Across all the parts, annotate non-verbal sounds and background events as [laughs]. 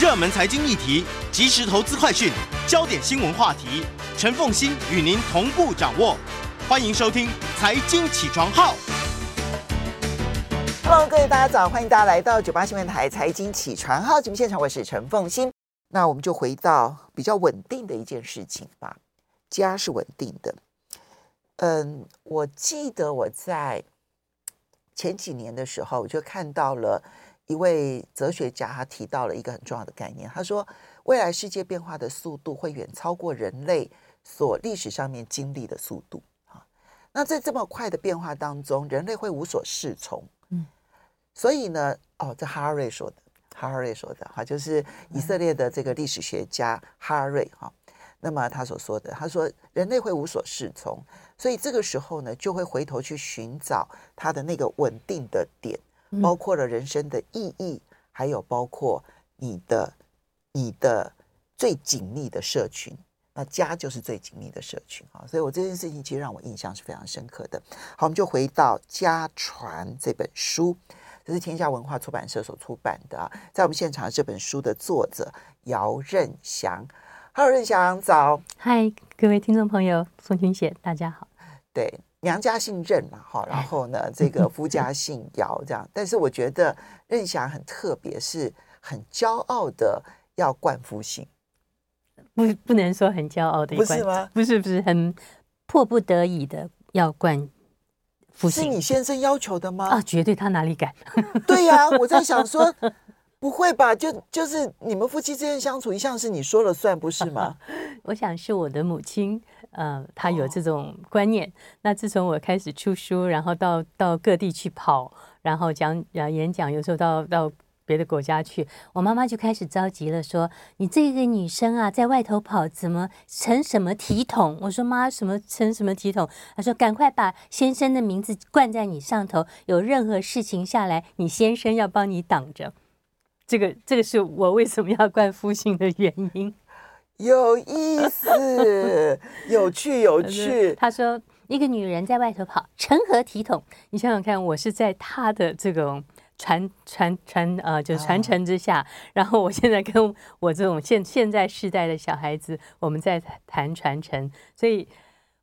热门财经议题、即时投资快讯、焦点新闻话题，陈凤欣与您同步掌握。欢迎收听《财经起床号》。Hello，各位大家早，欢迎大家来到九八新闻台《财经起床号》节目现场，我是陈凤欣。那我们就回到比较稳定的一件事情吧，家是稳定的。嗯，我记得我在前几年的时候，我就看到了。一位哲学家，他提到了一个很重要的概念。他说，未来世界变化的速度会远超过人类所历史上面经历的速度。啊，那在这么快的变化当中，人类会无所适从。嗯，所以呢，哦，这哈瑞说的，哈瑞说的，哈，就是以色列的这个历史学家哈瑞哈。那么他所说的，他说人类会无所适从，所以这个时候呢，就会回头去寻找他的那个稳定的点。包括了人生的意义，还有包括你的你的最紧密的社群，那家就是最紧密的社群啊。所以我这件事情其实让我印象是非常深刻的。好，我们就回到《家传》这本书，这是天下文化出版社所出版的啊。在我们现场这本书的作者姚任祥，Hello，任祥早，嗨，各位听众朋友，宋君姐，大家好，对。娘家姓任嘛，哈，然后呢，这个夫家姓姚，这样。[laughs] 但是我觉得任翔很特别，是很骄傲的要冠夫姓，不不能说很骄傲的，不是吗？不是不是，很迫不得已的要冠夫姓。是你先生要求的吗？啊，绝对，他哪里敢？[laughs] [laughs] 对呀，我在想说，不会吧？就就是你们夫妻之间相处一向是你说了算，不是吗？我想是我的母亲。呃，他有这种观念。哦、那自从我开始出书，然后到到各地去跑，然后讲讲演讲，有时候到到别的国家去，我妈妈就开始着急了，说：“你这个女生啊，在外头跑，怎么成什么体统？”我说：“妈，什么成什么体统？”她说：“赶快把先生的名字冠在你上头，有任何事情下来，你先生要帮你挡着。”这个这个是我为什么要冠夫姓的原因。有意思，[laughs] 有趣，有趣。他说，一个女人在外头跑，成何体统？你想想看，我是在他的这种传传传呃，就传承之下，然后我现在跟我这种现现在世代的小孩子，我们在谈传承，所以。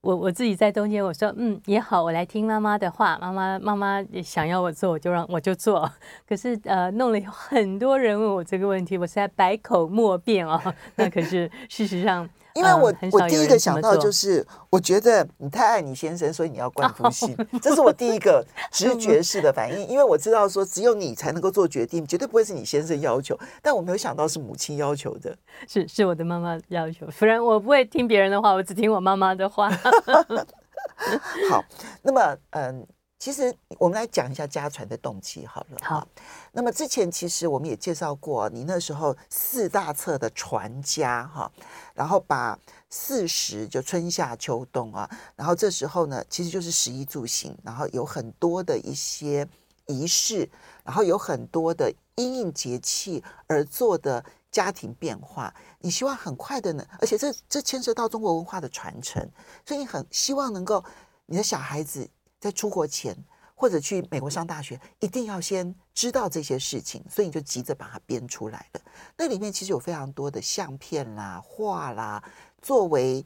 我我自己在中间，我说嗯也好，我来听妈妈的话。妈妈妈妈想要我做，我就让我就做。可是呃，弄了很多人问我这个问题，我实在百口莫辩哦。[laughs] 那可是事实上。因为我我第一个想到就是，我觉得你太爱你先生，所以你要冠夫 [laughs] 姓，这是我第一个直 [laughs] 觉式的反应。因为我知道说，只有你才能够做决定，绝对不会是你先生要求。但我没有想到是母亲要求的，是是我的妈妈要求，不然我不会听别人的话，我只听我妈妈的话。[laughs] 好，那么嗯。其实我们来讲一下家传的动机好了。好，那么之前其实我们也介绍过，你那时候四大册的传家哈，然后把四时就春夏秋冬啊，然后这时候呢，其实就是十一住行，然后有很多的一些仪式，然后有很多的因应节气而做的家庭变化，你希望很快的呢，而且这这牵涉到中国文化的传承，所以你很希望能够你的小孩子。在出国前，或者去美国上大学，一定要先知道这些事情，所以你就急着把它编出来了。那里面其实有非常多的相片啦、画啦，作为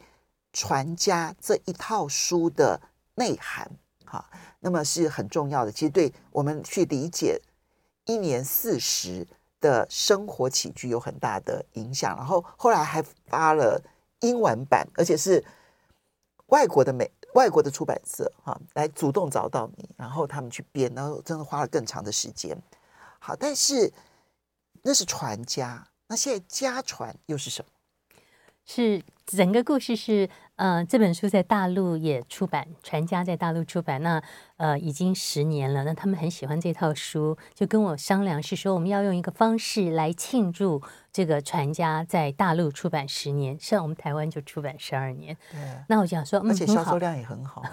传家这一套书的内涵，哈，那么是很重要的。其实对我们去理解一年四十的生活起居有很大的影响。然后后来还发了英文版，而且是外国的美。外国的出版社哈，来主动找到你，然后他们去编，然后真的花了更长的时间。好，但是那是传家，那现在家传又是什么？是整个故事是呃，这本书在大陆也出版，传家在大陆出版，那呃已经十年了。那他们很喜欢这套书，就跟我商量，是说我们要用一个方式来庆祝这个传家在大陆出版十年，像我们台湾就出版十二年。对，那我想说，嗯，而且销售量也很好。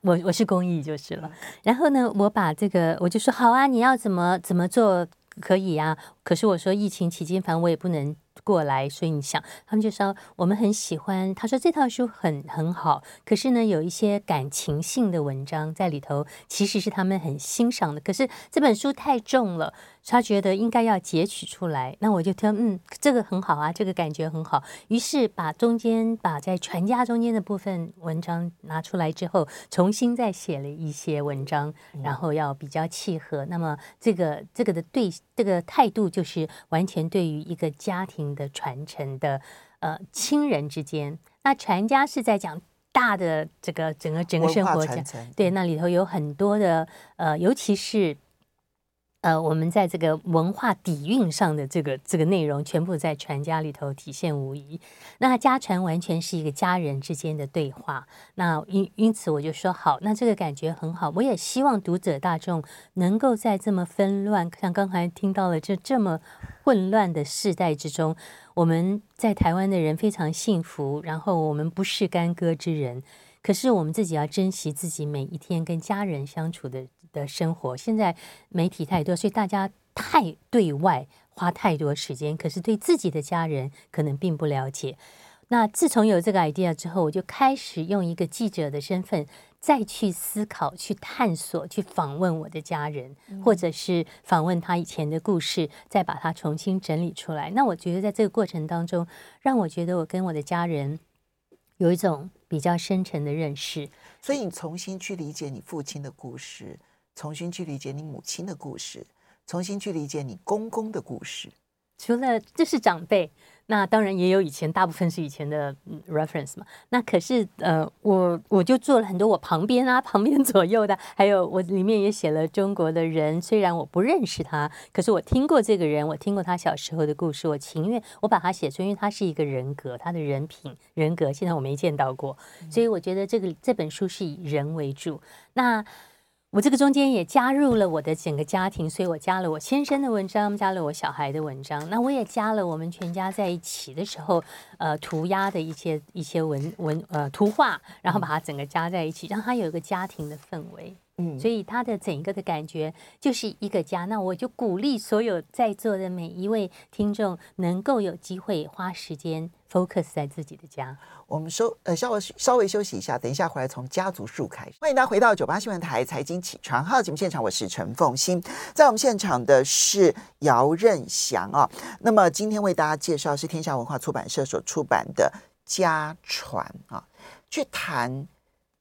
我我是公益就是了。然后呢，我把这个我就说好啊，你要怎么怎么做可以啊？可是我说疫情期间，反正我也不能。过来，所以你想，他们就说我们很喜欢。他说这套书很很好，可是呢，有一些感情性的文章在里头，其实是他们很欣赏的。可是这本书太重了。他觉得应该要截取出来，那我就听，嗯，这个很好啊，这个感觉很好。于是把中间把在传家中间的部分文章拿出来之后，重新再写了一些文章，然后要比较契合。那么这个这个的对这个态度就是完全对于一个家庭的传承的，呃，亲人之间。那传家是在讲大的这个整个整个生活讲，对，那里头有很多的呃，尤其是。呃，我们在这个文化底蕴上的这个这个内容，全部在传家里头体现无遗。那家传完全是一个家人之间的对话。那因因此我就说好，那这个感觉很好。我也希望读者大众能够在这么纷乱，像刚才听到了这这么混乱的世代之中，我们在台湾的人非常幸福。然后我们不是干戈之人，可是我们自己要珍惜自己每一天跟家人相处的。的生活，现在媒体太多，所以大家太对外花太多时间，可是对自己的家人可能并不了解。那自从有这个 idea 之后，我就开始用一个记者的身份再去思考、去探索、去访问我的家人，或者是访问他以前的故事，再把它重新整理出来。那我觉得在这个过程当中，让我觉得我跟我的家人有一种比较深沉的认识。所以你重新去理解你父亲的故事。重新去理解你母亲的故事，重新去理解你公公的故事。除了这是长辈，那当然也有以前，大部分是以前的 reference 嘛。那可是呃，我我就做了很多我旁边啊、[laughs] 旁边左右的，还有我里面也写了中国的人。虽然我不认识他，可是我听过这个人，我听过他小时候的故事，我情愿我把他写出，因为他是一个人格，他的人品、人格，现在我没见到过，所以我觉得这个这本书是以人为主。那我这个中间也加入了我的整个家庭，所以我加了我先生的文章，加了我小孩的文章。那我也加了我们全家在一起的时候，呃，涂鸦的一些一些文文呃图画，然后把它整个加在一起，让它有一个家庭的氛围。嗯，所以他的整个的感觉就是一个家。那我就鼓励所有在座的每一位听众，能够有机会花时间 focus 在自己的家。我们收呃稍微稍微休息一下，等一下回来从家族树开始。欢迎大家回到九八新闻台财经起床号节目现场，我是陈凤欣，在我们现场的是姚任祥啊。那么今天为大家介绍是天下文化出版社所出版的《家传》啊，去谈。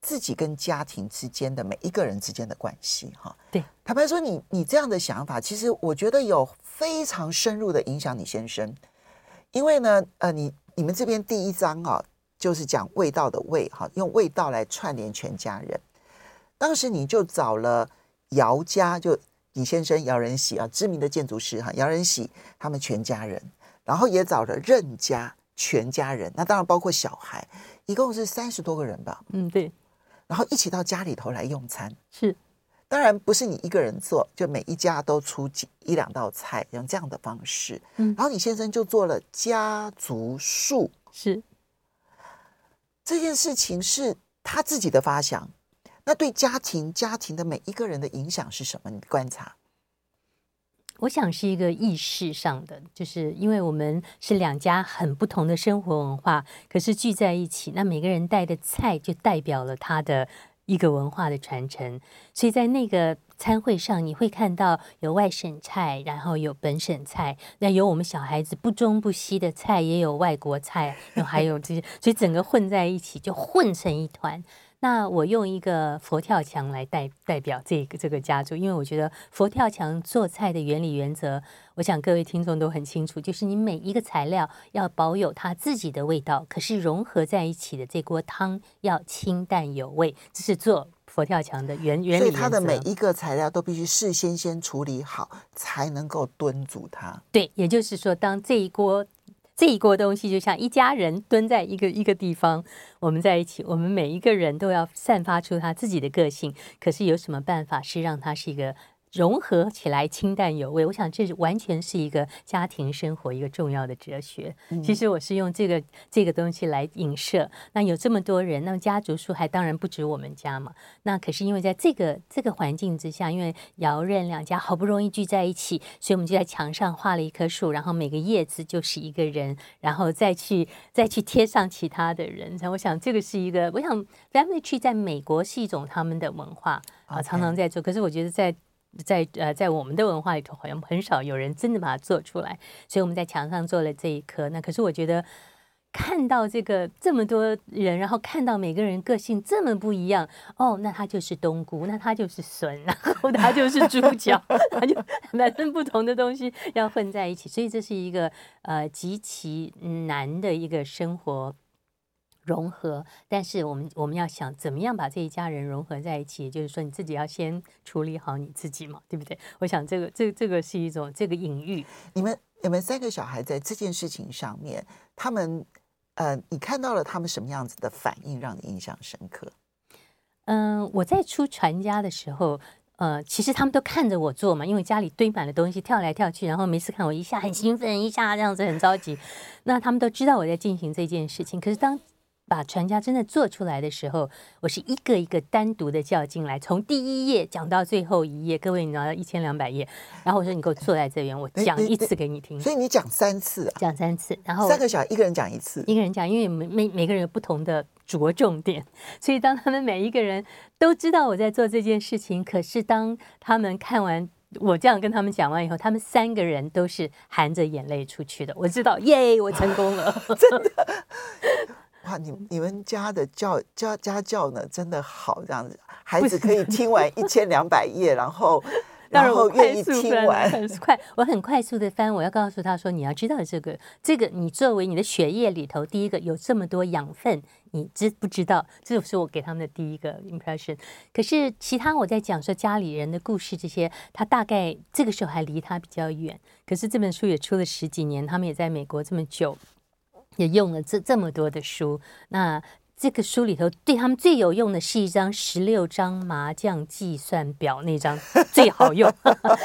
自己跟家庭之间的每一个人之间的关系，哈，对，坦白说你，你你这样的想法，其实我觉得有非常深入的影响你先生，因为呢，呃，你你们这边第一章啊，就是讲味道的味，哈，用味道来串联全家人。当时你就找了姚家，就你先生姚仁喜啊，知名的建筑师哈，姚仁喜他们全家人，然后也找了任家全家人，那当然包括小孩，一共是三十多个人吧？嗯，对。然后一起到家里头来用餐，是，当然不是你一个人做，就每一家都出几一两道菜，用这样的方式。嗯，然后你先生就做了家族树，是，这件事情是他自己的发想，那对家庭家庭的每一个人的影响是什么？你观察。我想是一个意识上的，就是因为我们是两家很不同的生活文化，可是聚在一起，那每个人带的菜就代表了他的一个文化的传承。所以在那个餐会上，你会看到有外省菜，然后有本省菜，那有我们小孩子不中不西的菜，也有外国菜，还有这些，所以整个混在一起就混成一团。那我用一个佛跳墙来代代表这个这个家族，因为我觉得佛跳墙做菜的原理原则，我想各位听众都很清楚，就是你每一个材料要保有它自己的味道，可是融合在一起的这锅汤要清淡有味，这是做佛跳墙的原原理。所以它的每一个材料都必须事先先处理好，才能够炖煮它。对，也就是说，当这一锅。这一锅东西就像一家人蹲在一个一个地方，我们在一起，我们每一个人都要散发出他自己的个性。可是有什么办法是让他是一个？融合起来，清淡有味。我想这完全是一个家庭生活一个重要的哲学。嗯、其实我是用这个这个东西来影射。那有这么多人，那么家族树还当然不止我们家嘛。那可是因为在这个这个环境之下，因为姚任两家好不容易聚在一起，所以我们就在墙上画了一棵树，然后每个叶子就是一个人，然后再去再去贴上其他的人。我想这个是一个，我想 family tree 在美国是一种他们的文化啊，常常在做。可是我觉得在在呃，在我们的文化里头，好像很少有人真的把它做出来，所以我们在墙上做了这一颗。那可是我觉得，看到这个这么多人，然后看到每个人个性这么不一样，哦，那他就是冬菇，那他就是笋，[laughs] 然后他就是猪脚，[laughs] 他就反正不同的东西要混在一起，所以这是一个呃极其难的一个生活。融合，但是我们我们要想怎么样把这一家人融合在一起，就是说你自己要先处理好你自己嘛，对不对？我想这个这个、这个是一种这个隐喻。你们你们三个小孩在这件事情上面，他们呃，你看到了他们什么样子的反应，让你印象深刻？嗯、呃，我在出传家的时候，呃，其实他们都看着我做嘛，因为家里堆满了东西，跳来跳去，然后每次看我一下很兴奋，一下这样子很着急，那他们都知道我在进行这件事情。可是当把传家真的做出来的时候，我是一个一个单独的叫进来，从第一页讲到最后一页。各位，你拿到一千两百页，然后我说你给我坐在这边，我讲一次给你听。所以你讲三次啊？讲三次，然后三个小孩一个人讲一次，一个人讲，因为每每每个人有不同的着重点，所以当他们每一个人都知道我在做这件事情，可是当他们看完我这样跟他们讲完以后，他们三个人都是含着眼泪出去的。我知道，耶，我成功了，[laughs] 真的。哇，你你们家的教家家教呢，真的好，这样子，孩子可以听完一千两百页，然后 [laughs] 然后愿意听完，很快，我很快速的翻。我要告诉他说，你要知道这个，这个你作为你的血液里头第一个有这么多养分，你知不知道？这是我给他们的第一个 impression。可是其他我在讲说家里人的故事这些，他大概这个时候还离他比较远。可是这本书也出了十几年，他们也在美国这么久。也用了这这么多的书，那这个书里头对他们最有用的是一张十六张麻将计算表，那张最好用。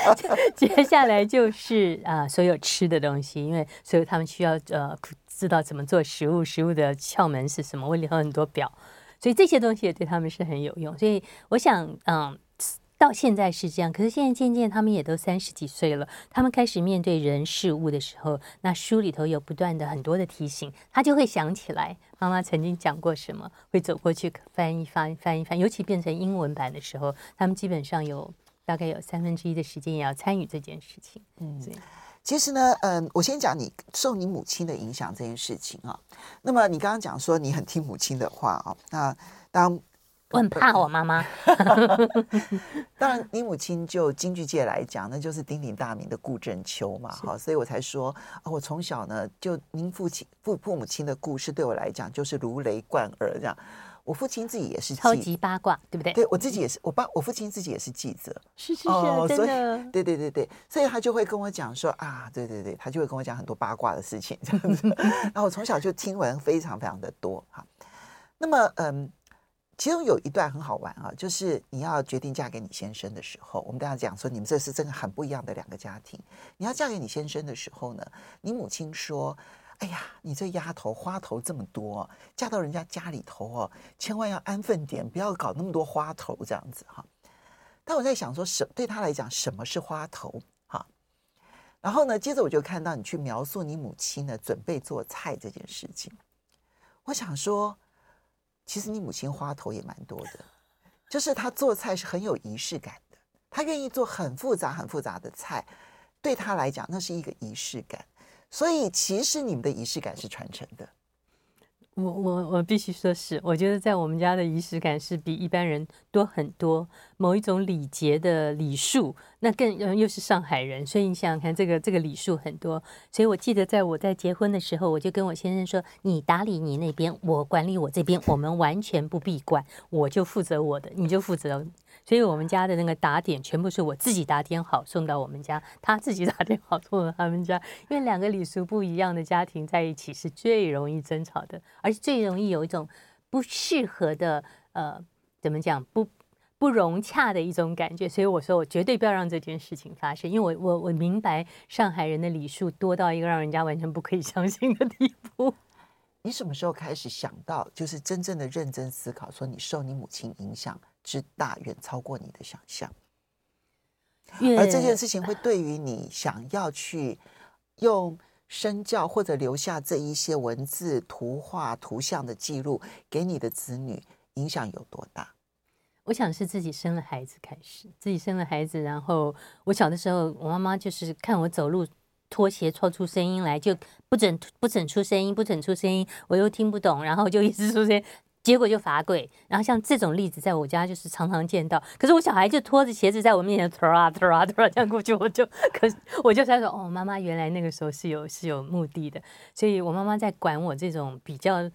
[laughs] 接下来就是啊，所有吃的东西，因为所以他们需要呃知道怎么做食物，食物的窍门是什么，我里头很多表，所以这些东西也对他们是很有用。所以我想，嗯。到现在是这样，可是现在渐渐他们也都三十几岁了，他们开始面对人事物的时候，那书里头有不断的很多的提醒，他就会想起来妈妈曾经讲过什么，会走过去翻一翻翻一翻，尤其变成英文版的时候，他们基本上有大概有三分之一的时间也要参与这件事情。嗯，其实呢，嗯，我先讲你受你母亲的影响这件事情啊。那么你刚刚讲说你很听母亲的话啊，那当。我很怕我妈妈。[laughs] 当然，你母亲就京剧界来讲，那就是鼎鼎大名的顾正秋嘛，哈，所以我才说啊，我从小呢，就您父亲父父母亲的故事对我来讲就是如雷贯耳这样。我父亲自己也是超级八卦，对不对？对，我自己也是，我爸我父亲自己也是记者，是是是，哦、真的，对对对对，所以他就会跟我讲说啊，对对对，他就会跟我讲很多八卦的事情这样子。[laughs] 然后我从小就听闻非常非常的多哈。那么嗯。其中有一段很好玩啊，就是你要决定嫁给你先生的时候，我们大家讲说，你们这是真的很不一样的两个家庭。你要嫁给你先生的时候呢，你母亲说：“哎呀，你这丫头花头这么多，嫁到人家家里头哦，千万要安分点，不要搞那么多花头这样子哈。”但我在想说，什对他来讲，什么是花头？哈。然后呢，接着我就看到你去描述你母亲呢准备做菜这件事情，我想说。其实你母亲花头也蛮多的，就是她做菜是很有仪式感的，她愿意做很复杂、很复杂的菜，对她来讲那是一个仪式感，所以其实你们的仪式感是传承的。我我我必须说是，我觉得在我们家的仪式感是比一般人多很多。某一种礼节的礼数，那更又是上海人，所以你想想看，这个这个礼数很多。所以我记得在我在结婚的时候，我就跟我先生说：“你打理你那边，我管理我这边，我们完全不必管，我就负责我的，你就负责所以我们家的那个打点全部是我自己打点好送到我们家，他自己打点好送到他们家。因为两个礼俗不一样的家庭在一起是最容易争吵的，而且最容易有一种不适合的呃，怎么讲不？不融洽的一种感觉，所以我说我绝对不要让这件事情发生，因为我我我明白上海人的礼数多到一个让人家完全不可以相信的地步。你什么时候开始想到，就是真正的认真思考，说你受你母亲影响之大，远超过你的想象？而这件事情会对于你想要去用身教或者留下这一些文字、图画、图像的记录给你的子女，影响有多大？我想是自己生了孩子开始，自己生了孩子，然后我小的时候，我妈妈就是看我走路拖鞋拖出声音来，就不准不准出声音，不准出声音，我又听不懂，然后就一直出声音。结果就罚跪，然后像这种例子在我家就是常常见到。可是我小孩就拖着鞋子在我面前拖啊拖啊拖啊这样过去，我就 [laughs] 可我就在说哦，妈妈原来那个时候是有是有目的的。所以我妈妈在管我这种比较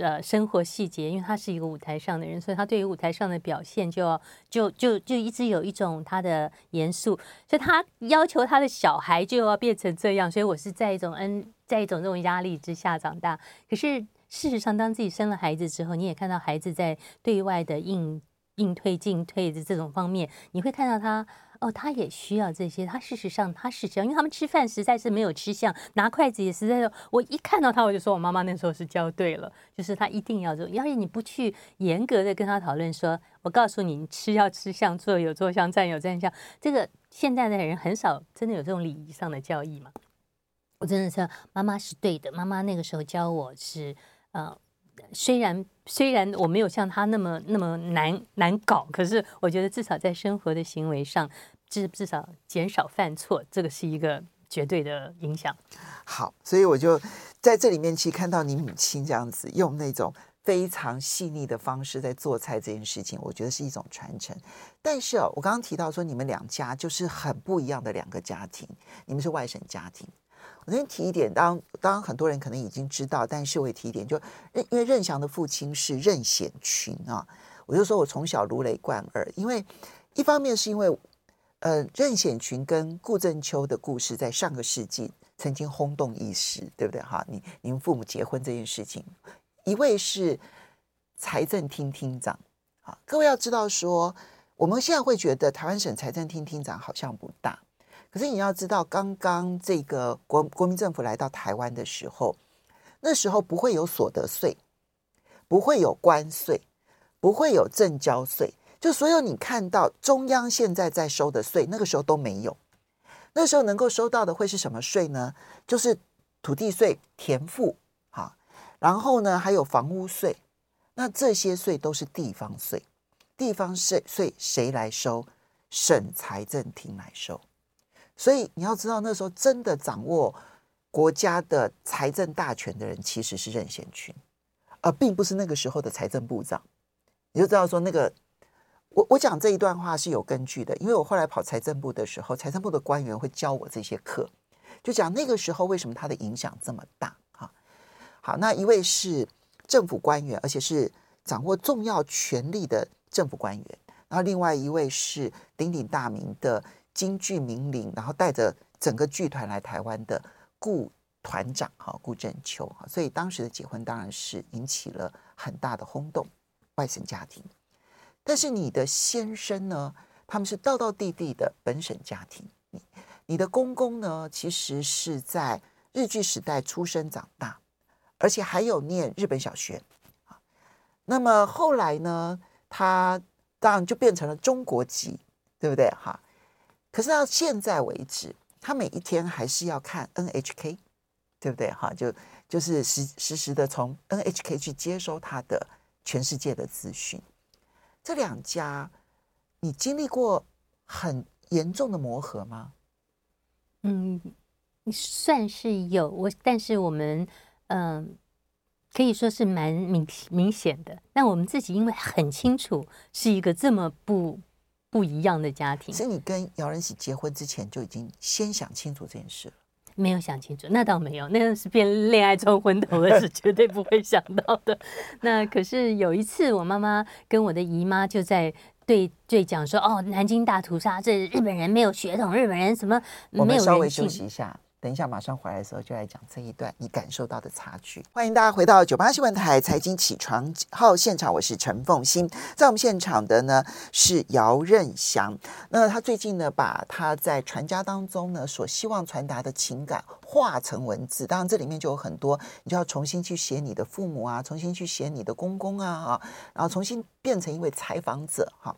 呃生活细节，因为她是一个舞台上的人，所以她对于舞台上的表现就要就就就一直有一种她的严肃，所以她要求她的小孩就要变成这样。所以我是在一种嗯在一种这种压力之下长大。可是。事实上，当自己生了孩子之后，你也看到孩子在对外的应应退进退的这种方面，你会看到他哦，他也需要这些。他事实上他是这样，因为他们吃饭实在是没有吃相，拿筷子也实在是。我一看到他，我就说我妈妈那时候是教对了，就是他一定要做。要是你不去严格的跟他讨论说，我告诉你，你吃要吃相，坐有坐相，站有站相。这个现在的人很少真的有这种礼仪上的教义嘛。我真的是妈妈是对的，妈妈那个时候教我是。呃，虽然虽然我没有像他那么那么难难搞，可是我觉得至少在生活的行为上，至至少减少犯错，这个是一个绝对的影响。好，所以我就在这里面去看到你母亲这样子用那种非常细腻的方式在做菜这件事情，我觉得是一种传承。但是哦，我刚刚提到说你们两家就是很不一样的两个家庭，你们是外省家庭。我先提一点，当当很多人可能已经知道，但是我也提一点，就任因为任翔的父亲是任显群啊，我就说我从小如雷贯耳，因为一方面是因为呃任显群跟顾正秋的故事在上个世纪曾经轰动一时，对不对哈？你你们父母结婚这件事情，一位是财政厅厅长啊，各位要知道说，我们现在会觉得台湾省财政厅厅长好像不大。可是你要知道，刚刚这个国国民政府来到台湾的时候，那时候不会有所得税，不会有关税，不会有证交税，就所有你看到中央现在在收的税，那个时候都没有。那时候能够收到的会是什么税呢？就是土地税、田赋，哈，然后呢还有房屋税，那这些税都是地方税，地方税税谁来收？省财政厅来收。所以你要知道，那时候真的掌握国家的财政大权的人，其实是任贤群，而并不是那个时候的财政部长。你就知道说，那个我我讲这一段话是有根据的，因为我后来跑财政部的时候，财政部的官员会教我这些课，就讲那个时候为什么他的影响这么大。哈，好，那一位是政府官员，而且是掌握重要权力的政府官员，然后另外一位是鼎鼎大名的。京剧名伶，然后带着整个剧团来台湾的顾团长哈，顾正秋哈，所以当时的结婚当然是引起了很大的轰动，外省家庭。但是你的先生呢，他们是道道地地的本省家庭。你你的公公呢，其实是在日据时代出生长大，而且还有念日本小学啊。那么后来呢，他当然就变成了中国籍，对不对哈？可是到现在为止，他每一天还是要看 NHK，对不对？哈，就就是实实时的从 NHK 去接收他的全世界的资讯。这两家，你经历过很严重的磨合吗？嗯，算是有我，但是我们嗯可以说是蛮明明显的。但我们自己因为很清楚是一个这么不。不一样的家庭，所以你跟姚仁喜结婚之前就已经先想清楚这件事了？没有想清楚，那倒没有，那是变恋爱冲昏头了，是，绝对不会想到的。[laughs] 那可是有一次，我妈妈跟我的姨妈就在对对讲说哦，南京大屠杀，这日本人没有血统，日本人什么没有人性。我们稍微休息一下。等一下，马上回来的时候就来讲这一段你感受到的差距。欢迎大家回到九八新闻台财经起床号现场，我是陈凤欣。在我们现场的呢是姚任祥。那他最近呢把他在传家当中呢所希望传达的情感化成文字，当然这里面就有很多，你就要重新去写你的父母啊，重新去写你的公公啊，然后重新变成一位采访者哈。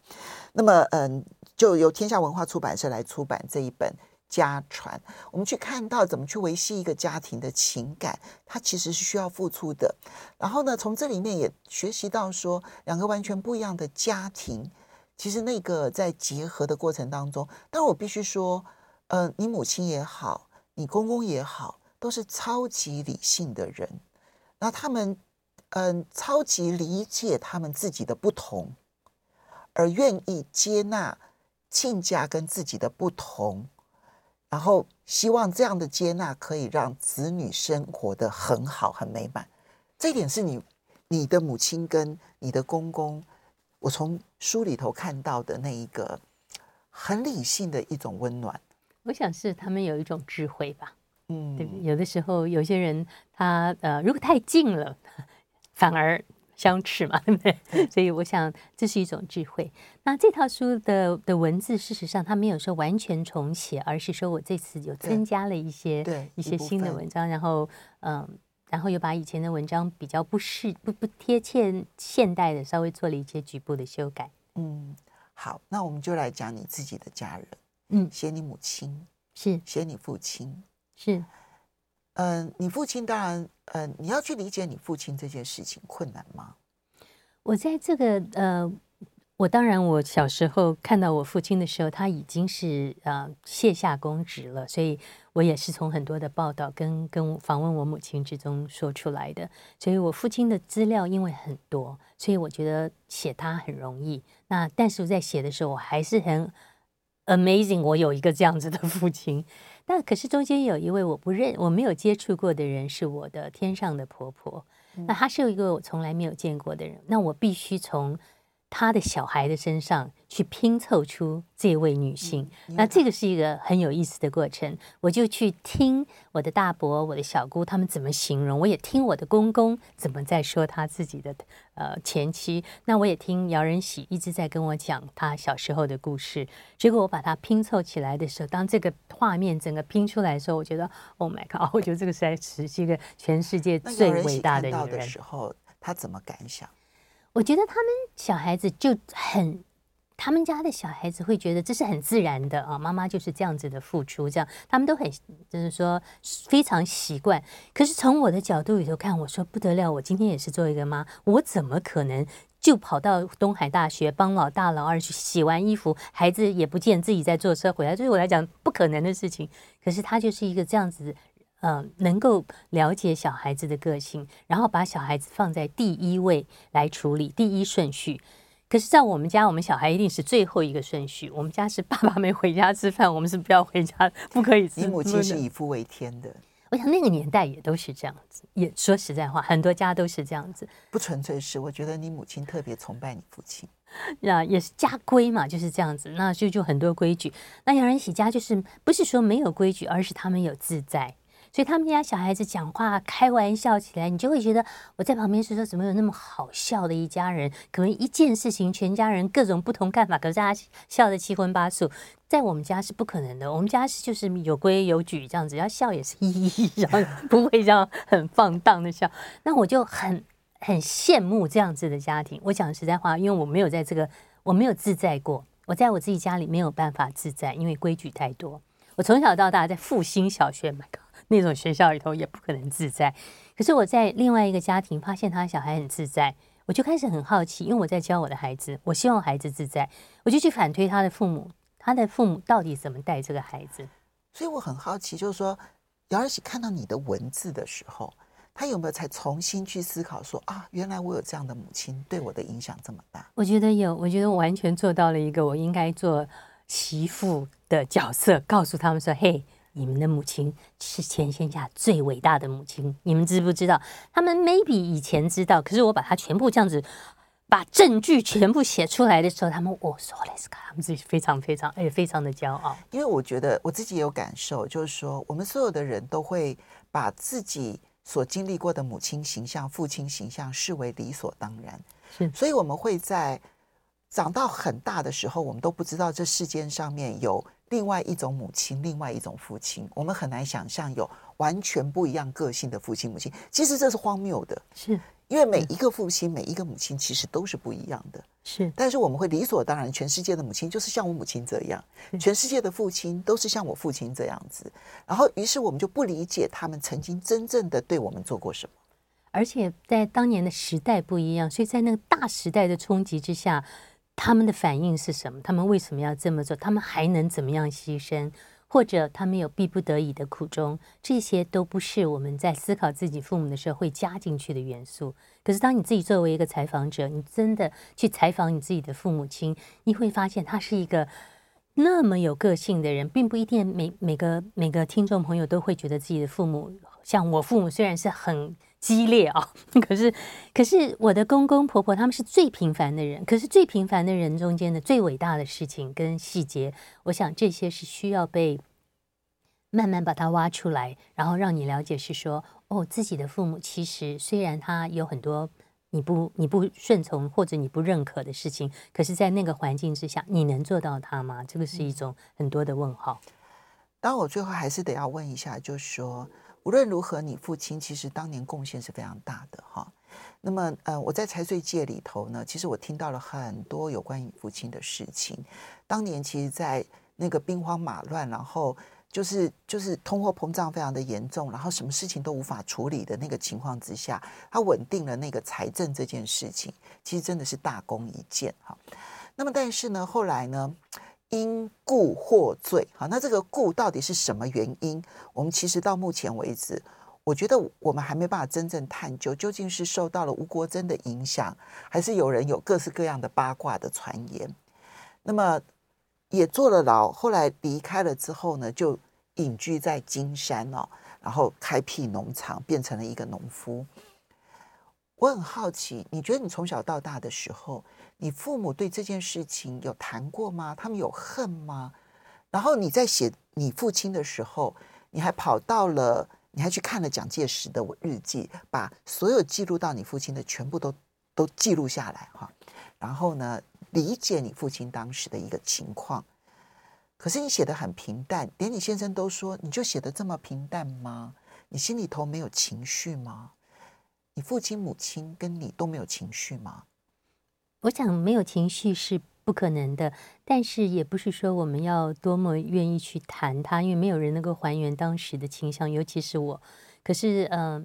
那么嗯，就由天下文化出版社来出版这一本。家传，我们去看到怎么去维系一个家庭的情感，它其实是需要付出的。然后呢，从这里面也学习到说，两个完全不一样的家庭，其实那个在结合的过程当中，但我必须说，呃，你母亲也好，你公公也好，都是超级理性的人。那他们，嗯、超级理解他们自己的不同，而愿意接纳亲家跟自己的不同。然后希望这样的接纳可以让子女生活的很好、很美满。这一点是你、你的母亲跟你的公公，我从书里头看到的那一个很理性的一种温暖。我想是他们有一种智慧吧。嗯，对，有的时候有些人他呃，如果太近了，[laughs] 反而。相斥嘛，[laughs] 对不对？所以我想这是一种智慧。那这套书的的文字，事实上它没有说完全重写，而是说我这次有增加了一些对一些新的文章，然后嗯，然后又把以前的文章比较不适不不贴切现代的，稍微做了一些局部的修改。嗯，好，那我们就来讲你自己的家人。嗯，写你母亲是写你父亲是。嗯、你父亲当然，嗯、你要去理解你父亲这件事情困难吗？我在这个呃，我当然，我小时候看到我父亲的时候，他已经是呃卸下公职了，所以我也是从很多的报道跟跟访问我母亲之中说出来的。所以我父亲的资料因为很多，所以我觉得写他很容易。那但是我在写的时候，我还是很 amazing，我有一个这样子的父亲。那可是中间有一位我不认、我没有接触过的人，是我的天上的婆婆。那她是一个我从来没有见过的人，那我必须从。他的小孩的身上去拼凑出这位女性，那这个是一个很有意思的过程。我就去听我的大伯、我的小姑他们怎么形容，我也听我的公公怎么在说他自己的呃前妻。那我也听姚仁喜一直在跟我讲他小时候的故事。结果我把它拼凑起来的时候，当这个画面整个拼出来的时候，我觉得 Oh my God！我觉得这个实在是一个全世界最伟大的女人。的时候，他怎么感想？我觉得他们小孩子就很，他们家的小孩子会觉得这是很自然的啊，妈妈就是这样子的付出，这样他们都很就是说非常习惯。可是从我的角度里头看，我说不得了，我今天也是做一个妈，我怎么可能就跑到东海大学帮老大老二去洗完衣服，孩子也不见自己在坐车回来，对我来讲不可能的事情。可是他就是一个这样子。呃，能够了解小孩子的个性，然后把小孩子放在第一位来处理，第一顺序。可是，在我们家，我们小孩一定是最后一个顺序。我们家是爸爸没回家吃饭，我们是不要回家，不可以吃。你母亲是以夫为天的，我想那个年代也都是这样子。也说实在话，很多家都是这样子。不纯粹是，我觉得你母亲特别崇拜你父亲。[laughs] 那也是家规嘛，就是这样子。那就就很多规矩。那杨仁喜家就是不是说没有规矩，而是他们有自在。所以他们家小孩子讲话开玩笑起来，你就会觉得我在旁边是说怎么有那么好笑的一家人？可能一件事情全家人各种不同看法，可是大家笑得七荤八素。在我们家是不可能的，我们家是就是有规有矩这样子，要笑也是嘻嘻嘻，然后不会这样很放荡的笑。那我就很很羡慕这样子的家庭。我讲实在话，因为我没有在这个，我没有自在过，我在我自己家里没有办法自在，因为规矩太多。我从小到大在复兴小学，My God。那种学校里头也不可能自在，可是我在另外一个家庭发现他小孩很自在，我就开始很好奇，因为我在教我的孩子，我希望孩子自在，我就去反推他的父母，他的父母到底怎么带这个孩子？所以我很好奇，就是说姚儿喜看到你的文字的时候，他有没有才重新去思考说啊，原来我有这样的母亲，对我的影响这么大？我觉得有，我觉得我完全做到了一个我应该做媳妇的角色，告诉他们说，嘿。你们的母亲是全天下最伟大的母亲，你们知不知道？他们 maybe 以前知道，可是我把它全部这样子把证据全部写出来的时候，他们我说了，他们自己非常非常哎，非常的骄傲。因为我觉得我自己也有感受，就是说，我们所有的人都会把自己所经历过的母亲形象、父亲形象视为理所当然，是，所以我们会在长到很大的时候，我们都不知道这世间上面有另外一种母亲，另外一种父亲，我们很难想象有完全不一样个性的父亲母亲。其实这是荒谬的，是。因为每一个父亲、每一个母亲其实都是不一样的，是。但是我们会理所当然，全世界的母亲就是像我母亲这样，全世界的父亲都是像我父亲这样子。然后，于是我们就不理解他们曾经真正的对我们做过什么。而且在当年的时代不一样，所以在那个大时代的冲击之下，他们的反应是什么？他们为什么要这么做？他们还能怎么样牺牲？或者他们有逼不得已的苦衷，这些都不是我们在思考自己父母的时候会加进去的元素。可是，当你自己作为一个采访者，你真的去采访你自己的父母亲，你会发现他是一个那么有个性的人，并不一定每每个每个听众朋友都会觉得自己的父母像我父母，虽然是很。激烈啊！[laughs] 可是，可是我的公公婆婆他们是最平凡的人。可是最平凡的人中间的最伟大的事情跟细节，我想这些是需要被慢慢把它挖出来，然后让你了解是说，哦，自己的父母其实虽然他有很多你不你不顺从或者你不认可的事情，可是，在那个环境之下，你能做到他吗？这个是一种很多的问号。当我最后还是得要问一下，就是说。无论如何，你父亲其实当年贡献是非常大的哈。那么，呃，我在财税界里头呢，其实我听到了很多有关于父亲的事情。当年其实，在那个兵荒马乱，然后就是就是通货膨胀非常的严重，然后什么事情都无法处理的那个情况之下，他稳定了那个财政这件事情，其实真的是大功一件哈。那么，但是呢，后来呢？因故获罪，好，那这个故到底是什么原因？我们其实到目前为止，我觉得我们还没办法真正探究，究竟是受到了吴国珍的影响，还是有人有各式各样的八卦的传言。那么也坐了牢，后来离开了之后呢，就隐居在金山哦，然后开辟农场，变成了一个农夫。我很好奇，你觉得你从小到大的时候，你父母对这件事情有谈过吗？他们有恨吗？然后你在写你父亲的时候，你还跑到了，你还去看了蒋介石的日记，把所有记录到你父亲的全部都都记录下来哈。然后呢，理解你父亲当时的一个情况。可是你写得很平淡，连你先生都说，你就写得这么平淡吗？你心里头没有情绪吗？你父亲母亲跟你都没有情绪吗？我想没有情绪是不可能的，但是也不是说我们要多么愿意去谈它，因为没有人能够还原当时的倾向，尤其是我。可是，嗯、呃，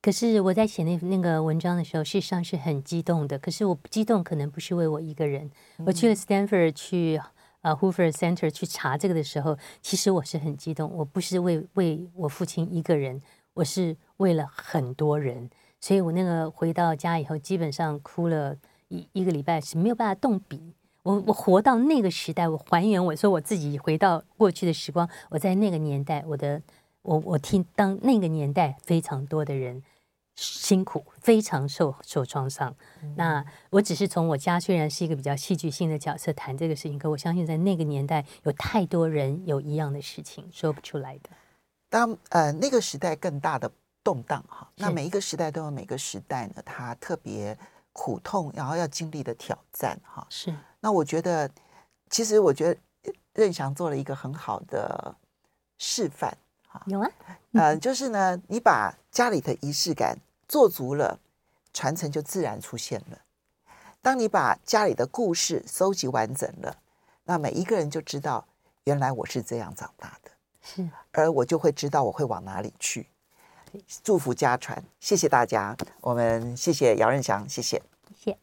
可是我在写那那个文章的时候，事实上是很激动的。可是我不激动，可能不是为我一个人。我去了 Stanford 去呃 Hoover Center 去查这个的时候，其实我是很激动。我不是为为我父亲一个人，我是为了很多人。所以我那个回到家以后，基本上哭了。一一个礼拜是没有办法动笔。我我活到那个时代，我还原我说我自己回到过去的时光。我在那个年代，我的我我听当那个年代非常多的人辛苦，非常受受创伤。嗯、那我只是从我家虽然是一个比较戏剧性的角色谈这个事情，可我相信在那个年代有太多人有一样的事情说不出来的。当呃那个时代更大的动荡哈，那每一个时代都有每个时代呢，它特别。苦痛，然后要经历的挑战，哈，是。那我觉得，其实我觉得任翔做了一个很好的示范，哈，有啊，呃，就是呢，你把家里的仪式感做足了，传承就自然出现了。当你把家里的故事收集完整了，那每一个人就知道，原来我是这样长大的，是，而我就会知道我会往哪里去。祝福家传谢谢大家我们谢谢姚润祥谢谢。谢谢。